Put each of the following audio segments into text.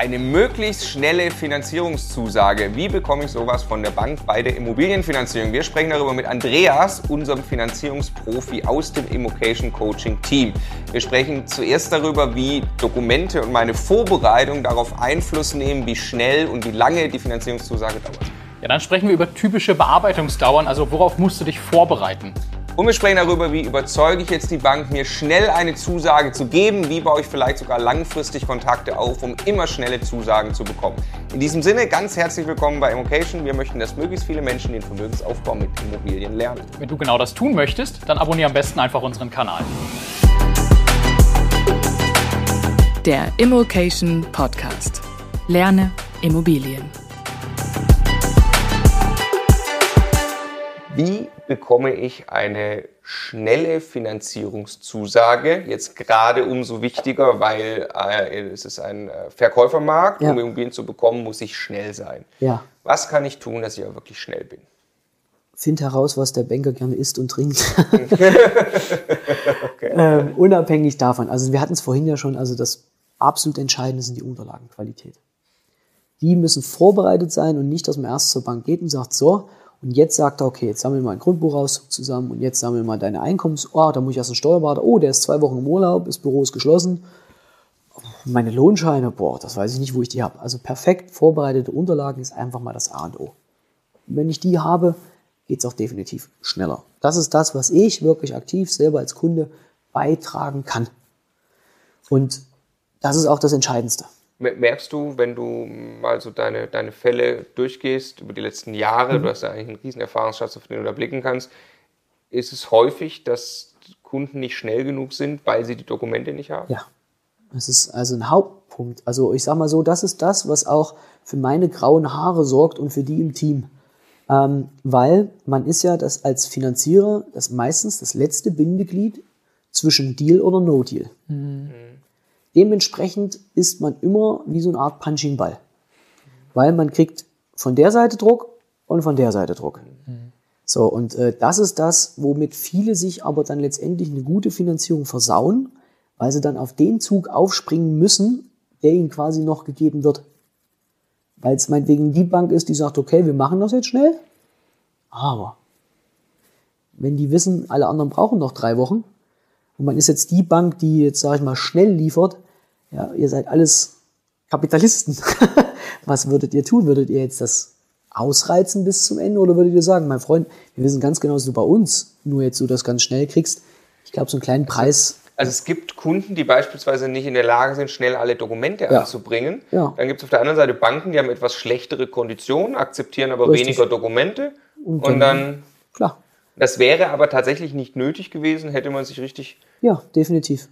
Eine möglichst schnelle Finanzierungszusage. Wie bekomme ich sowas von der Bank bei der Immobilienfinanzierung? Wir sprechen darüber mit Andreas, unserem Finanzierungsprofi aus dem Immocation Coaching Team. Wir sprechen zuerst darüber, wie Dokumente und meine Vorbereitung darauf Einfluss nehmen, wie schnell und wie lange die Finanzierungszusage dauert. Ja, dann sprechen wir über typische Bearbeitungsdauern, also worauf musst du dich vorbereiten? Und wir sprechen darüber, wie überzeuge ich jetzt die Bank, mir schnell eine Zusage zu geben, wie baue ich vielleicht sogar langfristig Kontakte auf, um immer schnelle Zusagen zu bekommen. In diesem Sinne ganz herzlich willkommen bei Immocation. Wir möchten, dass möglichst viele Menschen den Vermögensaufbau mit Immobilien lernen. Wenn du genau das tun möchtest, dann abonniere am besten einfach unseren Kanal. Der Immocation Podcast. Lerne Immobilien. Wie bekomme ich eine schnelle Finanzierungszusage? Jetzt gerade umso wichtiger, weil äh, es ist ein äh, Verkäufermarkt. Ja. Um Immobilien zu bekommen, muss ich schnell sein. Ja. Was kann ich tun, dass ich auch wirklich schnell bin? Find heraus, was der Banker gerne isst und trinkt. okay. ähm, unabhängig davon. Also wir hatten es vorhin ja schon, also das absolut Entscheidende sind die Unterlagenqualität. Die müssen vorbereitet sein und nicht, dass man erst zur Bank geht und sagt, so, und jetzt sagt er, okay, jetzt sammeln wir mal ein Grundbuchauszug zusammen und jetzt sammeln wir mal deine Einkommens... Oh, da muss ich erst einen Steuerberater. Oh, der ist zwei Wochen im Urlaub, das Büro ist geschlossen. Meine Lohnscheine, boah, das weiß ich nicht, wo ich die habe. Also perfekt vorbereitete Unterlagen ist einfach mal das A und O. Und wenn ich die habe, geht es auch definitiv schneller. Das ist das, was ich wirklich aktiv selber als Kunde beitragen kann. Und das ist auch das Entscheidendste. Merkst du, wenn du mal so deine, deine Fälle durchgehst über die letzten Jahre, mhm. du hast ja eigentlich einen riesen Erfahrungsschatz, auf den du da blicken kannst, ist es häufig, dass Kunden nicht schnell genug sind, weil sie die Dokumente nicht haben? Ja, das ist also ein Hauptpunkt. Also ich sage mal so, das ist das, was auch für meine grauen Haare sorgt und für die im Team. Ähm, weil man ist ja das als Finanzierer das meistens das letzte Bindeglied zwischen Deal oder No-Deal. Mhm. Dementsprechend ist man immer wie so eine Art Punching Ball. Weil man kriegt von der Seite Druck und von der Seite Druck. Mhm. So, und äh, das ist das, womit viele sich aber dann letztendlich eine gute Finanzierung versauen, weil sie dann auf den Zug aufspringen müssen, der ihnen quasi noch gegeben wird. Weil es meinetwegen die Bank ist, die sagt, okay, wir machen das jetzt schnell, aber wenn die wissen, alle anderen brauchen noch drei Wochen und man ist jetzt die Bank, die jetzt, sage ich mal, schnell liefert, ja, ihr seid alles Kapitalisten. Was würdet ihr tun? Würdet ihr jetzt das ausreizen bis zum Ende oder würdet ihr sagen, mein Freund, wir wissen ganz genau, dass du bei uns nur jetzt so das ganz schnell kriegst. Ich glaube, so einen kleinen Preis. Also es gibt Kunden, die beispielsweise nicht in der Lage sind, schnell alle Dokumente ja. anzubringen. Ja. Dann gibt es auf der anderen Seite Banken, die haben etwas schlechtere Konditionen, akzeptieren aber Richtig. weniger Dokumente. Und dann, und dann, klar. Das wäre aber tatsächlich nicht nötig gewesen, hätte man sich richtig. Ja, definitiv.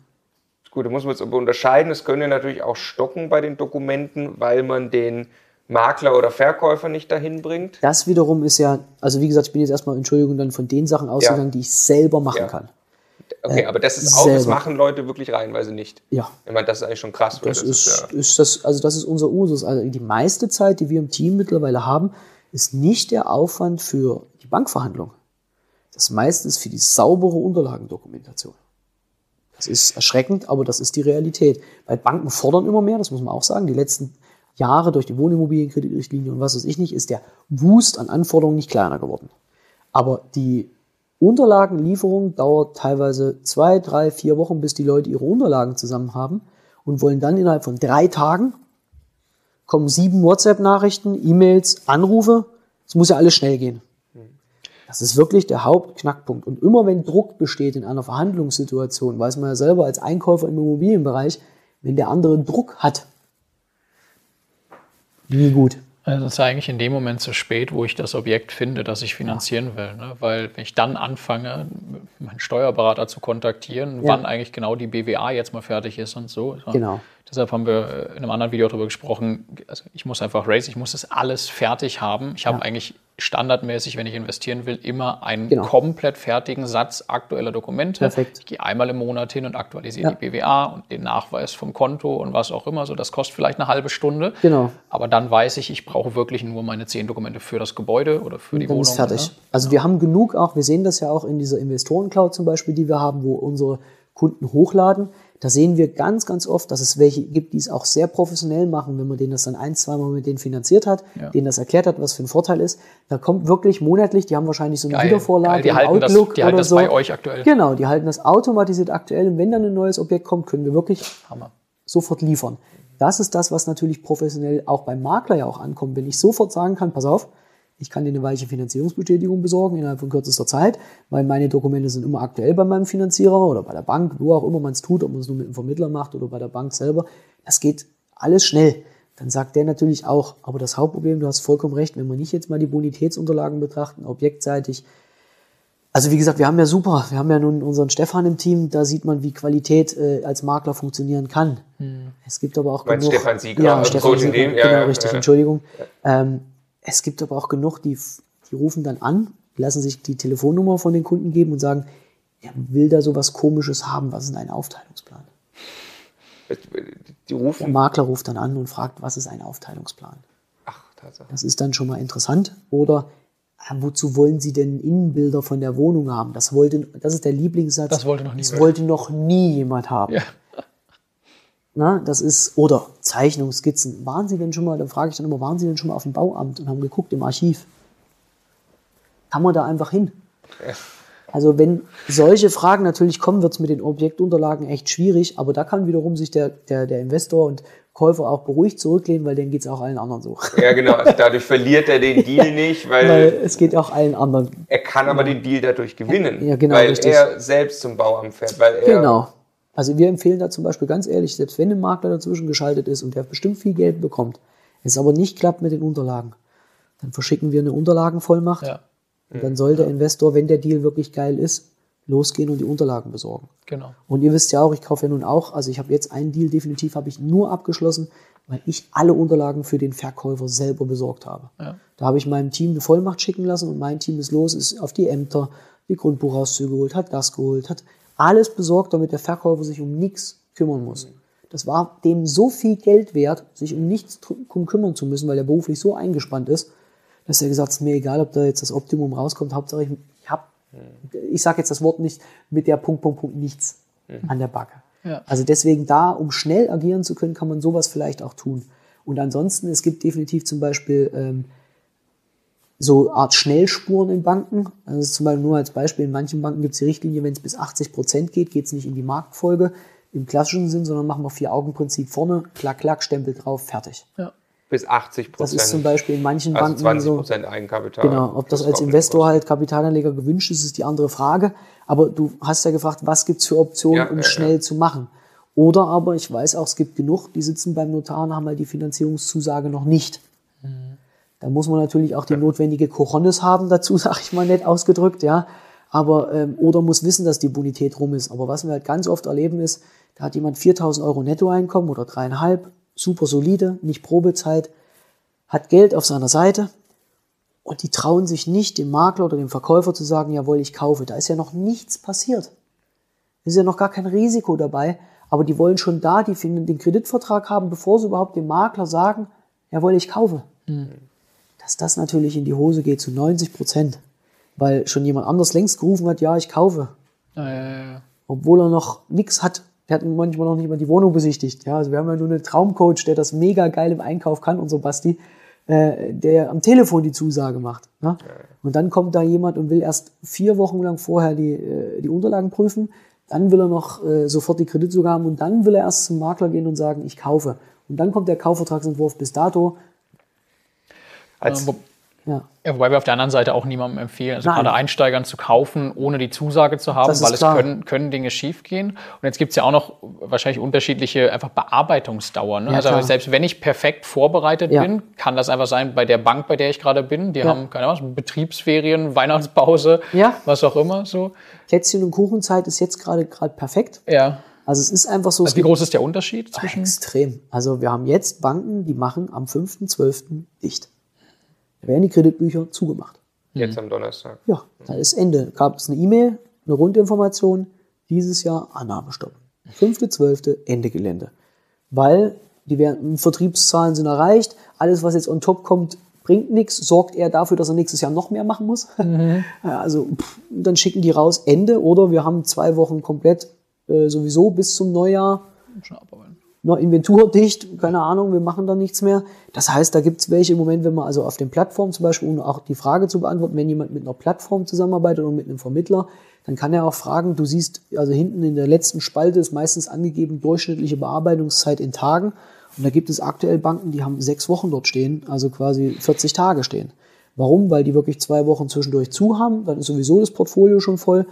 Gut, da muss man jetzt aber unterscheiden. Es könnte natürlich auch stocken bei den Dokumenten, weil man den Makler oder Verkäufer nicht dahin bringt. Das wiederum ist ja, also wie gesagt, ich bin jetzt erstmal, Entschuldigung, dann von den Sachen ausgegangen, ja. die ich selber machen ja. kann. Okay, äh, aber das ist auch, selber. das machen Leute wirklich reihenweise nicht. Ja. Ich meine, das ist eigentlich schon krass. Das, das ist, ist, ja ist, das, also das ist unser Usus. Also die meiste Zeit, die wir im Team mittlerweile haben, ist nicht der Aufwand für die Bankverhandlung. Das meiste ist für die saubere Unterlagendokumentation. Das ist erschreckend, aber das ist die Realität. Weil Banken fordern immer mehr, das muss man auch sagen. Die letzten Jahre durch die Wohnimmobilienkreditrichtlinie und was weiß ich nicht, ist der Wust an Anforderungen nicht kleiner geworden. Aber die Unterlagenlieferung dauert teilweise zwei, drei, vier Wochen, bis die Leute ihre Unterlagen zusammen haben und wollen dann innerhalb von drei Tagen kommen sieben WhatsApp-Nachrichten, E-Mails, Anrufe. Es muss ja alles schnell gehen. Das ist wirklich der Hauptknackpunkt. Und immer wenn Druck besteht in einer Verhandlungssituation, weiß man ja selber als Einkäufer im Immobilienbereich, wenn der andere Druck hat, nie gut. Also das ist eigentlich in dem Moment zu spät, wo ich das Objekt finde, das ich finanzieren will. Ne? Weil wenn ich dann anfange, meinen Steuerberater zu kontaktieren, ja. wann eigentlich genau die BWA jetzt mal fertig ist und so. Genau. Deshalb haben wir in einem anderen Video darüber gesprochen, also ich muss einfach race, ich muss das alles fertig haben. Ich ja. habe eigentlich standardmäßig, wenn ich investieren will, immer einen genau. komplett fertigen Satz aktueller Dokumente. Perfekt. Ich gehe einmal im Monat hin und aktualisiere ja. die BWA und den Nachweis vom Konto und was auch immer. So, das kostet vielleicht eine halbe Stunde. Genau. Aber dann weiß ich, ich brauche wirklich nur meine zehn Dokumente für das Gebäude oder für und die dann Wohnung. Ist fertig. Ne? Also wir haben genug auch, wir sehen das ja auch in dieser Investorencloud zum Beispiel, die wir haben, wo unsere Kunden hochladen. Da sehen wir ganz, ganz oft, dass es welche gibt, die es auch sehr professionell machen, wenn man denen das dann ein, zweimal mit denen finanziert hat, Ja. denen das erklärt hat, was für ein Vorteil ist. Da kommt wirklich monatlich, die haben wahrscheinlich so eine Geil. Wiedervorlage Geil. Die halten das- Outlook die halten oder das so. bei euch aktuell. Genau, die halten das automatisiert aktuell und wenn dann ein neues Objekt kommt, können wir wirklich Hammer. sofort liefern. Das ist das, was natürlich professionell auch beim Makler ja auch ankommt. Wenn ich sofort sagen kann, pass auf, ich kann dir eine weiche Finanzierungsbestätigung besorgen innerhalb von kürzester Zeit, weil meine Dokumente sind immer aktuell bei meinem Finanzierer oder bei der Bank, wo auch immer man es tut, ob man es nur mit einem Vermittler macht oder bei der Bank selber. Das geht alles schnell. Dann sagt der natürlich auch, aber das Hauptproblem, du hast vollkommen recht, wenn wir nicht jetzt mal die Bonitätsunterlagen betrachten, objektseitig, also wie gesagt, wir haben ja super, wir haben ja nun unseren Stefan im Team, da sieht man, wie Qualität äh, als Makler funktionieren kann. Es gibt aber auch Hm. Genug... Stefan Sieger ja, Stefan Coaching Sieger, genau, ja, richtig, ja. Entschuldigung. Ähm, es gibt aber auch genug, die, die rufen dann an, lassen sich die Telefonnummer von den Kunden geben und sagen, er will da sowas Komisches haben, was ist ein Aufteilungsplan? Die Der. Makler ruft dann an und fragt, was ist ein Aufteilungsplan? Ach, Tatsache. Das ist dann schon mal interessant. Oder ah, wozu wollen Sie denn Innenbilder von der Wohnung haben? Das wollte, das ist der Lieblingssatz. Das wollte noch nie Das jemand. wollte noch nie jemand haben. Ja. Na, das ist, oder Zeichnungsskizzen. Waren Sie denn schon mal, dann frage ich dann immer, waren Sie denn schon mal auf dem Bauamt und haben geguckt im Archiv? Kann man da einfach hin? Also wenn solche Fragen natürlich kommen, wird es mit den Objektunterlagen echt schwierig, aber da kann wiederum sich der, der, der Investor und Käufer auch beruhigt zurücklehnen, weil denen geht es auch allen anderen so. Ja, genau. Also dadurch verliert er den Deal nicht, weil, Weil es geht auch allen anderen. er kann aber den Deal dadurch gewinnen. Ja, genau, weil richtig. er selbst zum Bauamt fährt. Weil er, Genau. Also wir empfehlen da zum Beispiel ganz ehrlich, selbst wenn ein Makler dazwischen geschaltet ist und der bestimmt viel Geld bekommt, es aber nicht klappt mit den Unterlagen, dann verschicken wir eine Unterlagenvollmacht Ja, und dann soll der Investor, wenn der Deal wirklich geil ist, losgehen und die Unterlagen besorgen. genau. Und ihr wisst ja auch, ich kaufe ja nun auch, also ich habe jetzt einen Deal definitiv habe ich nur abgeschlossen, weil ich alle Unterlagen für den Verkäufer selber besorgt habe. Ja. Da habe ich meinem Team eine Vollmacht schicken lassen und mein Team ist los, ist auf die Ämter, die Grundbuchauszüge geholt, hat das geholt, hat alles besorgt, damit der Verkäufer sich um nichts kümmern muss. Das war dem so viel Geld wert, sich um nichts kümmern zu müssen, weil er beruflich so eingespannt ist, dass er gesagt hat, es ist mir egal, ob da jetzt das Optimum rauskommt, Hauptsache ich, ich habe, ich sage jetzt das Wort nicht, mit der Punkt, Punkt, Punkt nichts an der Backe. Ja. Also deswegen da, um schnell agieren zu können, kann man sowas vielleicht auch tun. Und ansonsten, es gibt definitiv zum Beispiel ähm, so Art Schnellspuren in Banken. Also zum Beispiel nur als Beispiel, in manchen Banken gibt es die Richtlinie, wenn es bis 80 Prozent geht, geht es nicht in die Marktfolge im klassischen Sinn, sondern machen wir Vier-Augen-Prinzip vorne, klack, klack, Stempel drauf, fertig. Ja. bis 80% Das Prozent. ist zum Beispiel in manchen also Banken 20 so. Prozent Eigenkapital. Genau, ob das ist als Investor halt Kapitalanleger gewünscht ist, ist die andere Frage. Aber du hast ja gefragt, was gibt's für Optionen, Ja, um ja, schnell ja. zu machen. Oder aber, ich weiß auch, es gibt genug, die sitzen beim Notar und haben halt die Finanzierungszusage noch nicht. Da muss man natürlich auch die notwendige Cojones haben dazu, sag ich mal nett ausgedrückt, ja. Aber, ähm, oder muss wissen, dass die Bonität rum ist. Aber was wir halt ganz oft erleben ist, da hat jemand 4000 Euro Nettoeinkommen oder dreieinhalb, super solide, nicht Probezeit, hat Geld auf seiner Seite und die trauen sich nicht, dem Makler oder dem Verkäufer zu sagen, jawohl, ich kaufe. Da ist ja noch nichts passiert. Es ist ja noch gar kein Risiko dabei, aber die wollen schon da die, den Kreditvertrag haben, bevor sie überhaupt dem Makler sagen, jawohl, ich kaufe. Dass das natürlich in die Hose geht zu 90 Prozent, weil schon jemand anders längst gerufen hat, ja, ich kaufe. Ja, ja, ja. Obwohl er noch nichts hat. Der hat manchmal noch nicht mal die Wohnung besichtigt. Ja, also wir haben ja nur einen Traumcoach, der das mega geil im Einkauf kann, unser Basti, äh, der am Telefon die Zusage macht. Ne? Und dann kommt da jemand und will erst vier Wochen lang vorher die, äh, die Unterlagen prüfen. Dann will er noch äh, sofort die Kreditzugabe haben und dann will er erst zum Makler gehen und sagen, ich kaufe. Und dann kommt der Kaufvertragsentwurf bis dato. Als, Wo- Ja, Ja, wobei wir auf der anderen Seite auch niemandem empfehlen, also Nein. gerade Einsteigern zu kaufen, ohne die Zusage zu haben, weil es klar. können, können Dinge schiefgehen. Und jetzt gibt es ja auch noch wahrscheinlich unterschiedliche einfach Bearbeitungsdauern. Ne? Ja, also klar. selbst wenn ich perfekt vorbereitet Ja. bin, kann das einfach sein bei der Bank, bei der ich gerade bin. Die Ja. haben, keine Ahnung, Betriebsferien, Weihnachtspause, Ja. was auch immer. So. Plätzchen- und Kuchenzeit ist jetzt gerade gerade perfekt. Ja. Also es ist einfach so, es Also wie groß ist der Unterschied zwischen? Extrem. Also wir haben jetzt Banken, die machen am 5.12. dicht. Da werden die Kreditbücher zugemacht. jetzt am Donnerstag. Ja, da ist Ende. Gab es eine E-Mail, eine Rundinformation, dieses Jahr Annahmestopp. 5.12. Ende Gelände. Weil die werden, Vertriebszahlen sind erreicht, alles, was jetzt on top kommt, bringt nichts, sorgt eher dafür, dass er nächstes Jahr noch mehr machen muss. Ja, Also pff, dann schicken die raus Ende oder wir haben zwei Wochen komplett äh, sowieso bis zum Neujahr noch inventurdicht, keine Ahnung, wir machen da nichts mehr. Das heißt, da gibt es welche im Moment, wenn man also auf den Plattformen zum Beispiel, um auch die Frage zu beantworten, wenn jemand mit einer Plattform zusammenarbeitet und mit einem Vermittler, dann kann er auch fragen, du siehst, also hinten in der letzten Spalte ist meistens angegeben durchschnittliche Bearbeitungszeit in Tagen. Und da gibt es aktuell Banken, die haben sechs Wochen dort stehen, also quasi 40 Tage stehen. Warum? Weil die wirklich zwei Wochen zwischendurch zu haben, dann ist sowieso das Portfolio schon voll.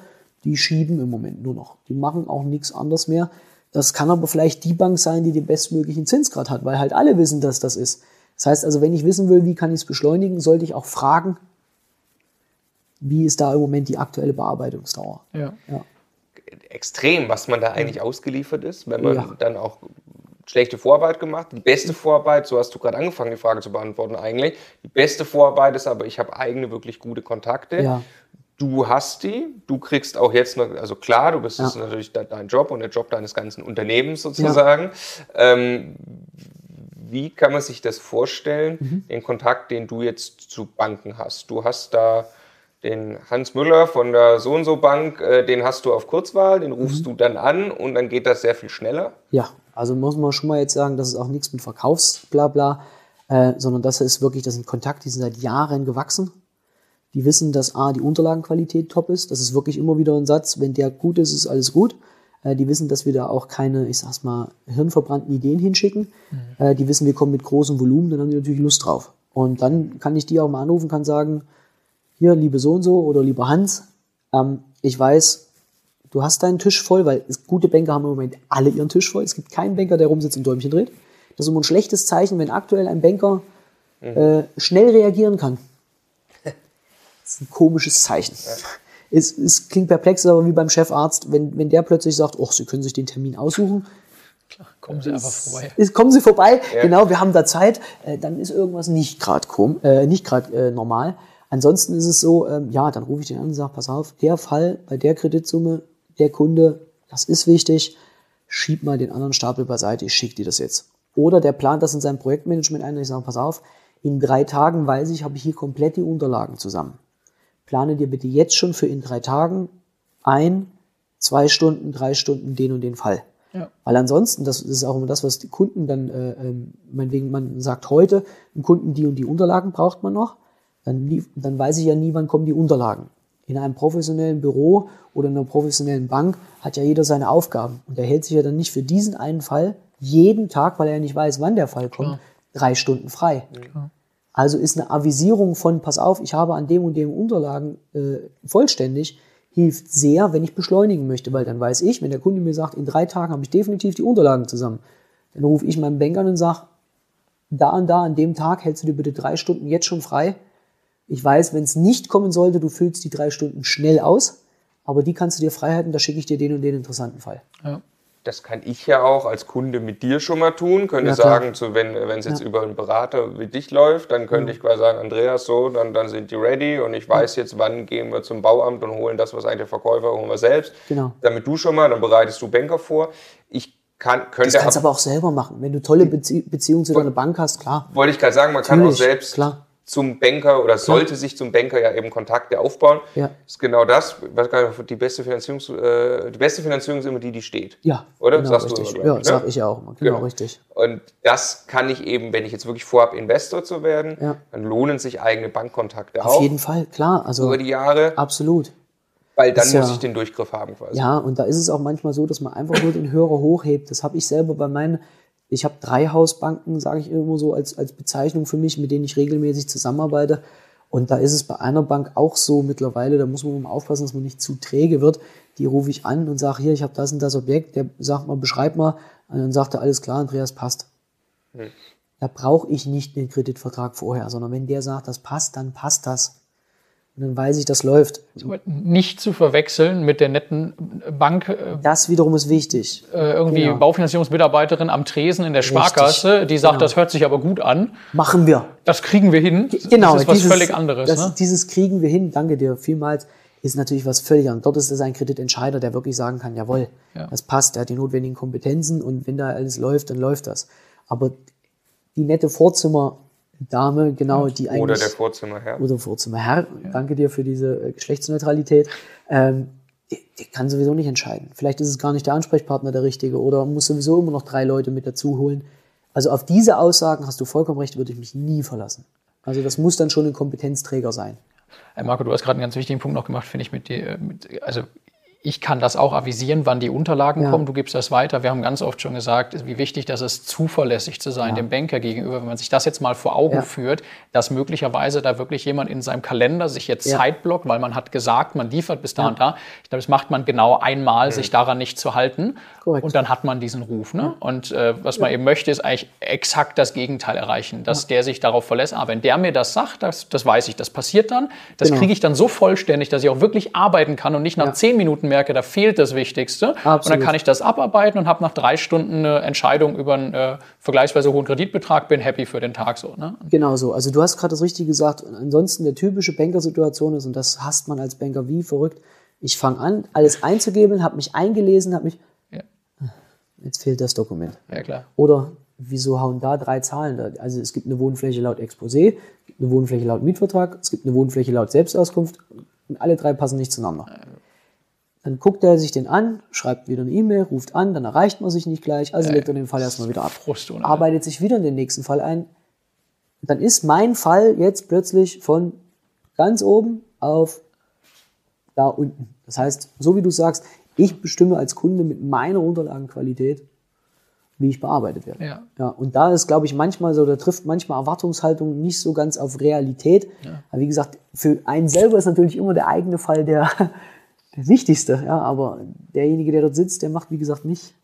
Die schieben im Moment nur noch. Die machen auch nichts anderes mehr. Das kann aber vielleicht die Bank sein, die den bestmöglichen Zinsgrad hat, weil halt alle wissen, dass das ist. Das heißt also, wenn ich wissen will, wie kann ich es beschleunigen, sollte ich auch fragen, wie ist da im Moment die aktuelle Bearbeitungsdauer. Ja. ja. Extrem, was man da eigentlich ausgeliefert ist, wenn man ja. dann auch schlechte Vorarbeit gemacht. Die beste Vorarbeit, so hast du gerade angefangen, die Frage zu beantworten eigentlich. Die beste Vorarbeit ist aber, ich habe eigene wirklich gute Kontakte. Ja du hast die, du kriegst auch jetzt noch, also klar, du bist, ja. das natürlich dein Job und der Job deines ganzen Unternehmens sozusagen. Ja. Ähm, wie kann man sich das vorstellen, mhm. den Kontakt, den du jetzt zu Banken hast? Du hast da den Hans Müller von der So und So Bank, äh, den hast du auf Kurzwahl, den rufst mhm. du dann an und dann geht das sehr viel schneller. Ja, also muss man schon mal jetzt sagen, das ist auch nichts mit Verkaufsblabla, äh, sondern das ist wirklich, das sind Kontakte, die sind seit Jahren gewachsen. Die wissen, dass A, die Unterlagenqualität top ist. Das ist wirklich immer wieder ein Satz, wenn der gut ist, ist alles gut. Äh, die wissen, dass wir da auch keine, ich sag's mal, hirnverbrannten Ideen hinschicken. Mhm. Äh, die wissen, wir kommen mit großem Volumen, dann haben die natürlich Lust drauf. Und dann kann ich die auch mal anrufen, kann sagen, hier, liebe so und so oder lieber Hans, ähm, ich weiß, du hast deinen Tisch voll, weil gute Banker haben im Moment alle ihren Tisch voll. Es gibt keinen Banker, der rumsitzt und Däumchen dreht. Das ist immer ein schlechtes Zeichen, wenn aktuell ein Banker mhm. äh, schnell reagieren kann. Das ist ein komisches Zeichen. Ja. Es, es klingt perplex, aber wie beim Chefarzt, wenn, wenn der plötzlich sagt, oh, Sie können sich den Termin aussuchen, Klar, kommen Sie einfach vorbei. Ist, kommen Sie vorbei, ja. genau, wir haben da Zeit, äh, dann ist irgendwas nicht gerade äh, nicht äh, normal. Ansonsten ist es so, ähm, ja, dann rufe ich den an und sage, pass auf, der Fall bei der Kreditsumme, der Kunde, das ist wichtig, schieb mal den anderen Stapel beiseite, ich schicke dir das jetzt. Oder der plant das in seinem Projektmanagement ein und ich sage, pass auf, in drei Tagen weiß ich, habe ich hier komplett die Unterlagen zusammen plane dir bitte jetzt schon für in drei Tagen ein, zwei Stunden, drei Stunden den und den Fall. Ja. Weil ansonsten, das ist auch immer das, was die Kunden dann, äh, äh, meinetwegen, man sagt heute, dem Kunden die und die Unterlagen braucht man noch, dann, dann weiß ich ja nie, wann kommen die Unterlagen. In einem professionellen Büro oder in einer professionellen Bank hat ja jeder seine Aufgaben. Und er hält sich ja dann nicht für diesen einen Fall jeden Tag, weil er ja nicht weiß, wann der Fall kommt, Klar. drei Stunden frei. Klar. Also ist eine Avisierung von, pass auf, ich habe an dem und dem Unterlagen äh, vollständig, hilft sehr, wenn ich beschleunigen möchte, weil dann weiß ich, wenn der Kunde mir sagt, in drei Tagen habe ich definitiv die Unterlagen zusammen, dann rufe ich meinen Bank an und sage, da und da an dem Tag hältst du dir bitte drei Stunden jetzt schon frei. Ich weiß, wenn es nicht kommen sollte, du füllst die drei Stunden schnell aus, aber die kannst du dir frei halten, da schicke ich dir den und den interessanten Fall. Ja das kann ich ja auch als Kunde mit dir schon mal tun. Könnte ja, sagen, so, wenn es jetzt ja. über einen Berater wie dich läuft, dann könnte ja. ich quasi sagen, Andreas, so, dann, dann sind die ready und ich weiß jetzt, wann gehen wir zum Bauamt und holen das, was eigentlich der Verkäufer holen wir selbst. Genau. Damit du schon mal, dann bereitest du Banker vor. Ich kann, könnte das kannst du aber auch selber machen. Wenn du tolle Bezie Beziehungen zu deiner Bank hast, klar. Wollte ich gerade sagen, man Natürlich, kann auch selbst klar zum Banker oder sollte ja. sich zum Banker ja eben Kontakte aufbauen. Ja. Das ist genau das, was die beste Finanzierungs, äh, die beste Finanzierung ist immer die, die steht. Ja. Oder? Genau, Sagst richtig. du immer, Ja, ne? sag ich auch immer. Genau, genau, richtig. Und das kann ich eben, wenn ich jetzt wirklich vorhabe, Investor zu werden, ja. dann lohnen sich eigene Bankkontakte Auf auch. Auf jeden Fall, klar. Also über die Jahre. Absolut. Weil dann muss ich den Durchgriff haben quasi. Ja, und da ist es auch manchmal so, dass man einfach nur den Hörer hochhebt. Das habe ich selber bei meinen ich habe drei Hausbanken, sage ich immer so als, als Bezeichnung für mich, mit denen ich regelmäßig zusammenarbeite. Und da ist es bei einer Bank auch so mittlerweile, da muss man mal aufpassen, dass man nicht zu träge wird. Die rufe ich an und sage, hier, ich habe das und das Objekt. Der sagt mal, beschreib mal. Und dann sagt er, alles klar, Andreas, passt. Hm. Da brauche ich nicht den Kreditvertrag vorher, sondern wenn der sagt, das passt, dann passt das. Und dann weiß ich, das läuft. Nicht zu verwechseln mit der netten Bank. Äh, das wiederum ist wichtig. Äh, irgendwie genau. Baufinanzierungsmitarbeiterin am Tresen in der Sparkasse, Richtig. die sagt, genau. das hört sich aber gut an. Machen wir. Das kriegen wir hin. Genau. Das ist was dieses, völlig anderes. Das, ne? Dieses kriegen wir hin, danke dir vielmals, ist natürlich was völlig anderes. Dort ist es ein Kreditentscheider, der wirklich sagen kann, jawohl, ja. das passt, der hat die notwendigen Kompetenzen und wenn da alles läuft, dann läuft das. Aber die nette Vorzimmer Dame, genau, die eigentlich. Oder der Vorzimmerherr. Oder Vorzimmerherr. Ja. Danke dir für diese äh, Geschlechtsneutralität. Ähm, der, der kann sowieso nicht entscheiden. Vielleicht ist es gar nicht der Ansprechpartner der Richtige oder muss sowieso immer noch drei Leute mit dazu holen. Also auf diese Aussagen hast du vollkommen recht, würde ich mich nie verlassen. Also das muss dann schon ein Kompetenzträger sein. Marco, du hast gerade einen ganz wichtigen Punkt noch gemacht, finde ich, mit dir. Mit, also ich kann das auch avisieren, wann die Unterlagen ja. kommen. Du gibst das weiter. Wir haben ganz oft schon gesagt, wie wichtig das ist, zuverlässig zu sein ja. dem Banker gegenüber. Wenn man sich das jetzt mal vor Augen ja. führt, dass möglicherweise da wirklich jemand in seinem Kalender sich jetzt Zeit blockt, weil man hat gesagt, man liefert bis da und da. Ich glaube, das macht man genau einmal, sich daran nicht zu halten. Korrekt. Und dann hat man diesen Ruf. Ne? Und äh, was man eben möchte, ist eigentlich exakt das Gegenteil erreichen, dass der sich darauf verlässt. Aber wenn der mir das sagt, das, das weiß ich, das passiert dann. Das genau. kriege ich dann so vollständig, dass ich auch wirklich arbeiten kann und nicht nach zehn Minuten mehr merke, da fehlt das Wichtigste. Absolut. Und dann kann ich das abarbeiten und habe nach drei Stunden eine Entscheidung über einen äh, vergleichsweise hohen Kreditbetrag, bin happy für den Tag so. Ne? Genau so. Also du hast gerade das Richtige gesagt. Ansonsten eine typische Bankersituation ist, und das hasst man als Banker wie verrückt, ich fange an, alles einzugeben, habe mich eingelesen, habe mich... Ja. Jetzt fehlt das Dokument. Ja, klar. Oder wieso hauen da drei Zahlen da? Also es gibt eine Wohnfläche laut Exposé, eine Wohnfläche laut Mietvertrag, es gibt eine Wohnfläche laut Selbstauskunft und alle drei passen nicht zueinander. Dann guckt er sich den an, schreibt wieder eine E-Mail, ruft an, dann erreicht man sich nicht gleich, also legt er den Fall erstmal wieder ab. Frust, oder? Arbeitet sich wieder in den nächsten Fall ein. Dann ist mein Fall jetzt plötzlich von ganz oben auf da unten. Das heißt, so wie du sagst, ich bestimme als Kunde mit meiner Unterlagenqualität, wie ich bearbeitet werde. Ja. ja und da ist, glaube ich, manchmal so, da trifft manchmal Erwartungshaltung nicht so ganz auf Realität. Ja. Aber wie gesagt, für einen selber ist natürlich immer der eigene Fall der, der wichtigste, ja, aber derjenige, der dort sitzt, der macht, wie gesagt, nicht,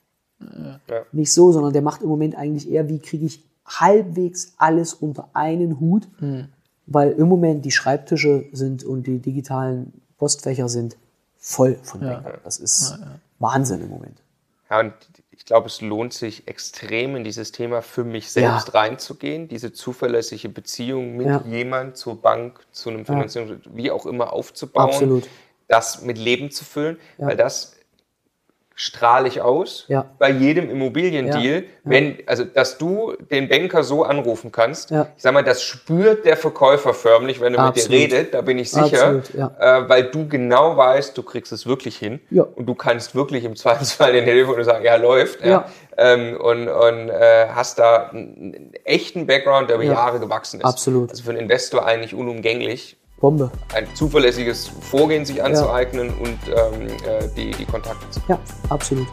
ja. nicht so, sondern der macht im Moment eigentlich eher, wie kriege ich halbwegs alles unter einen Hut, mhm. weil im Moment die Schreibtische sind und die digitalen Postfächer sind voll von ja. Das ist ja, Wahnsinn im Moment. Ja, und ich glaube, es lohnt sich extrem in dieses Thema für mich selbst reinzugehen, diese zuverlässige Beziehung mit jemand zur Bank, zu einem Finanzierungs, wie auch immer aufzubauen. Absolut das mit Leben zu füllen, ja. weil das strahle ich aus ja. bei jedem Immobiliendeal, ja. wenn also dass du den Banker so anrufen kannst. Ich sag mal, das spürt der Verkäufer förmlich, wenn er mit dir redet. Da bin ich sicher, äh, weil du genau weißt, du kriegst es wirklich hin und du kannst wirklich im Zweifelsfall den Telefon sagen, ja läuft, ähm, und, und äh, hast da einen echten Background, der über Jahre gewachsen ist. Absolut. Also für einen Investor eigentlich unumgänglich. Bombe. Ein zuverlässiges Vorgehen sich anzueignen ja. und ähm, äh, die, die Kontakte zu. Ja, absolut.